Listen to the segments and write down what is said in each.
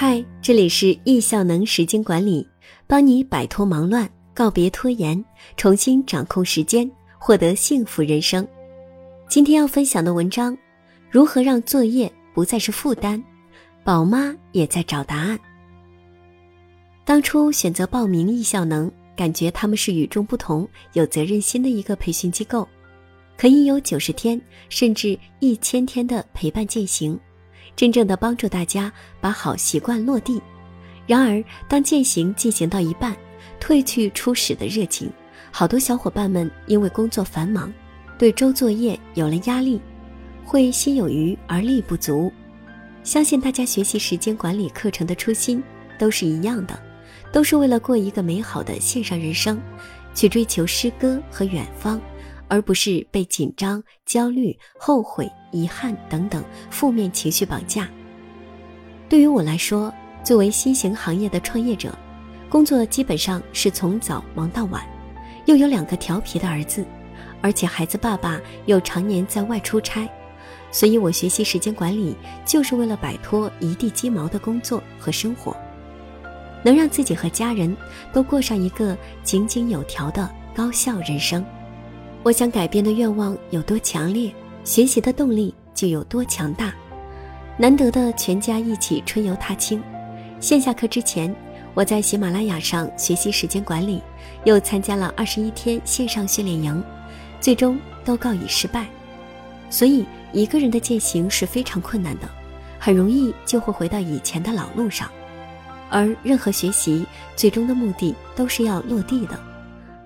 嗨，这里是易效能时间管理，帮你摆脱忙乱，告别拖延，重新掌控时间，获得幸福人生。今天要分享的文章：如何让作业不再是负担？宝妈也在找答案。当初选择报名易效能，感觉他们是与众不同、有责任心的一个培训机构，可以有九十天甚至一千天的陪伴践行。真正的帮助大家把好习惯落地。然而，当践行进行到一半，褪去初始的热情，好多小伙伴们因为工作繁忙，对周作业有了压力，会心有余而力不足。相信大家学习时间管理课程的初心都是一样的，都是为了过一个美好的线上人生，去追求诗歌和远方。而不是被紧张、焦虑、后悔、遗憾等等负面情绪绑架。对于我来说，作为新型行业的创业者，工作基本上是从早忙到晚，又有两个调皮的儿子，而且孩子爸爸又常年在外出差，所以我学习时间管理就是为了摆脱一地鸡毛的工作和生活，能让自己和家人都过上一个井井有条的高效人生。我想改变的愿望有多强烈，学习的动力就有多强大。难得的全家一起春游踏青，线下课之前，我在喜马拉雅上学习时间管理，又参加了二十一天线上训练营，最终都告以失败。所以，一个人的践行是非常困难的，很容易就会回到以前的老路上。而任何学习最终的目的都是要落地的，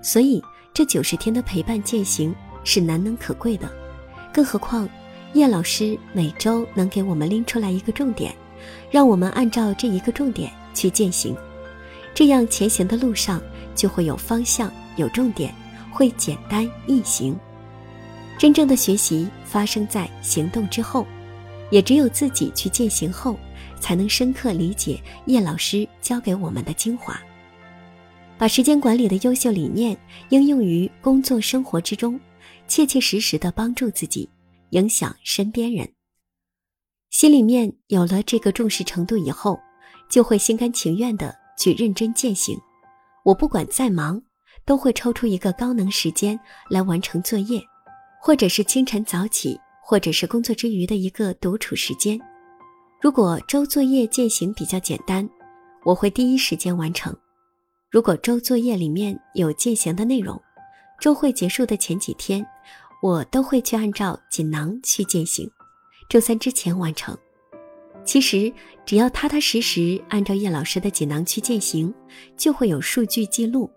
所以。这九十天的陪伴践行是难能可贵的，更何况叶老师每周能给我们拎出来一个重点，让我们按照这一个重点去践行，这样前行的路上就会有方向、有重点，会简单易行。真正的学习发生在行动之后，也只有自己去践行后，才能深刻理解叶老师教给我们的精华。把时间管理的优秀理念应用于工作生活之中，切切实实的帮助自己，影响身边人。心里面有了这个重视程度以后，就会心甘情愿的去认真践行。我不管再忙，都会抽出一个高能时间来完成作业，或者是清晨早起，或者是工作之余的一个独处时间。如果周作业践行比较简单，我会第一时间完成。如果周作业里面有践行的内容，周会结束的前几天，我都会去按照锦囊去践行，周三之前完成。其实只要踏踏实实按照叶老师的锦囊去践行，就会有数据记录，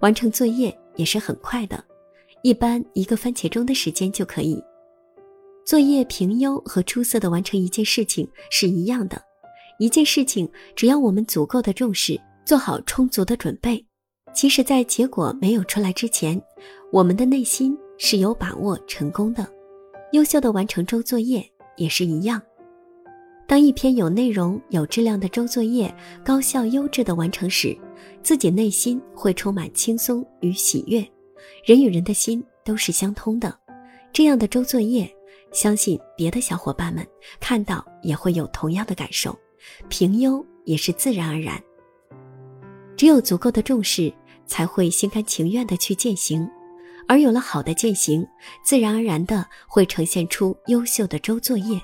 完成作业也是很快的，一般一个番茄钟的时间就可以。作业评优和出色的完成一件事情是一样的，一件事情只要我们足够的重视。做好充足的准备，其实，在结果没有出来之前，我们的内心是有把握成功的。优秀的完成周作业也是一样。当一篇有内容、有质量的周作业高效优质的完成时，自己内心会充满轻松与喜悦。人与人的心都是相通的，这样的周作业，相信别的小伙伴们看到也会有同样的感受，评优也是自然而然。只有足够的重视，才会心甘情愿的去践行，而有了好的践行，自然而然的会呈现出优秀的周作业，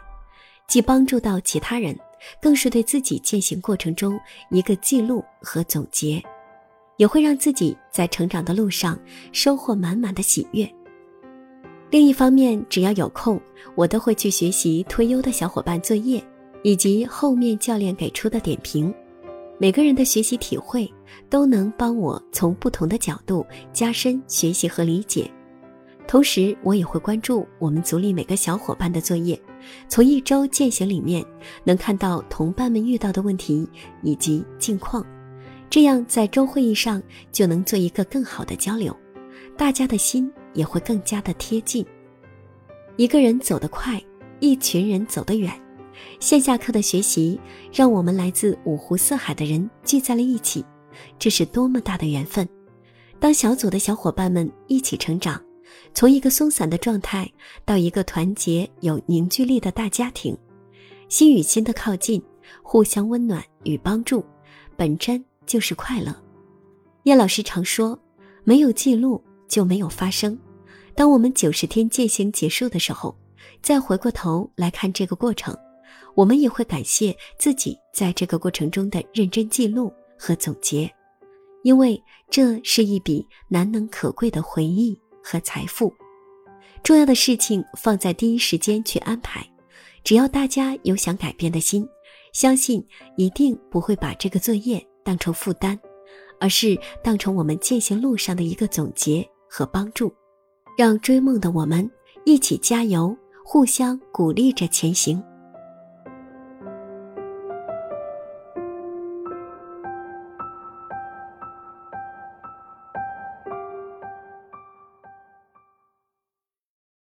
既帮助到其他人，更是对自己践行过程中一个记录和总结，也会让自己在成长的路上收获满满的喜悦。另一方面，只要有空，我都会去学习推优的小伙伴作业，以及后面教练给出的点评。每个人的学习体会都能帮我从不同的角度加深学习和理解，同时我也会关注我们组里每个小伙伴的作业，从一周践行里面能看到同伴们遇到的问题以及近况，这样在周会议上就能做一个更好的交流，大家的心也会更加的贴近。一个人走得快，一群人走得远。线下课的学习，让我们来自五湖四海的人聚在了一起，这是多么大的缘分！当小组的小伙伴们一起成长，从一个松散的状态到一个团结有凝聚力的大家庭，心与心的靠近，互相温暖与帮助，本真就是快乐。叶老师常说，没有记录就没有发生。当我们九十天践行结束的时候，再回过头来看这个过程，我们也会感谢自己在这个过程中的认真记录和总结，因为这是一笔难能可贵的回忆和财富。重要的事情放在第一时间去安排，只要大家有想改变的心，相信一定不会把这个作业当成负担。而是当成我们践行路上的一个总结和帮助，让追梦的我们一起加油，互相鼓励着前行。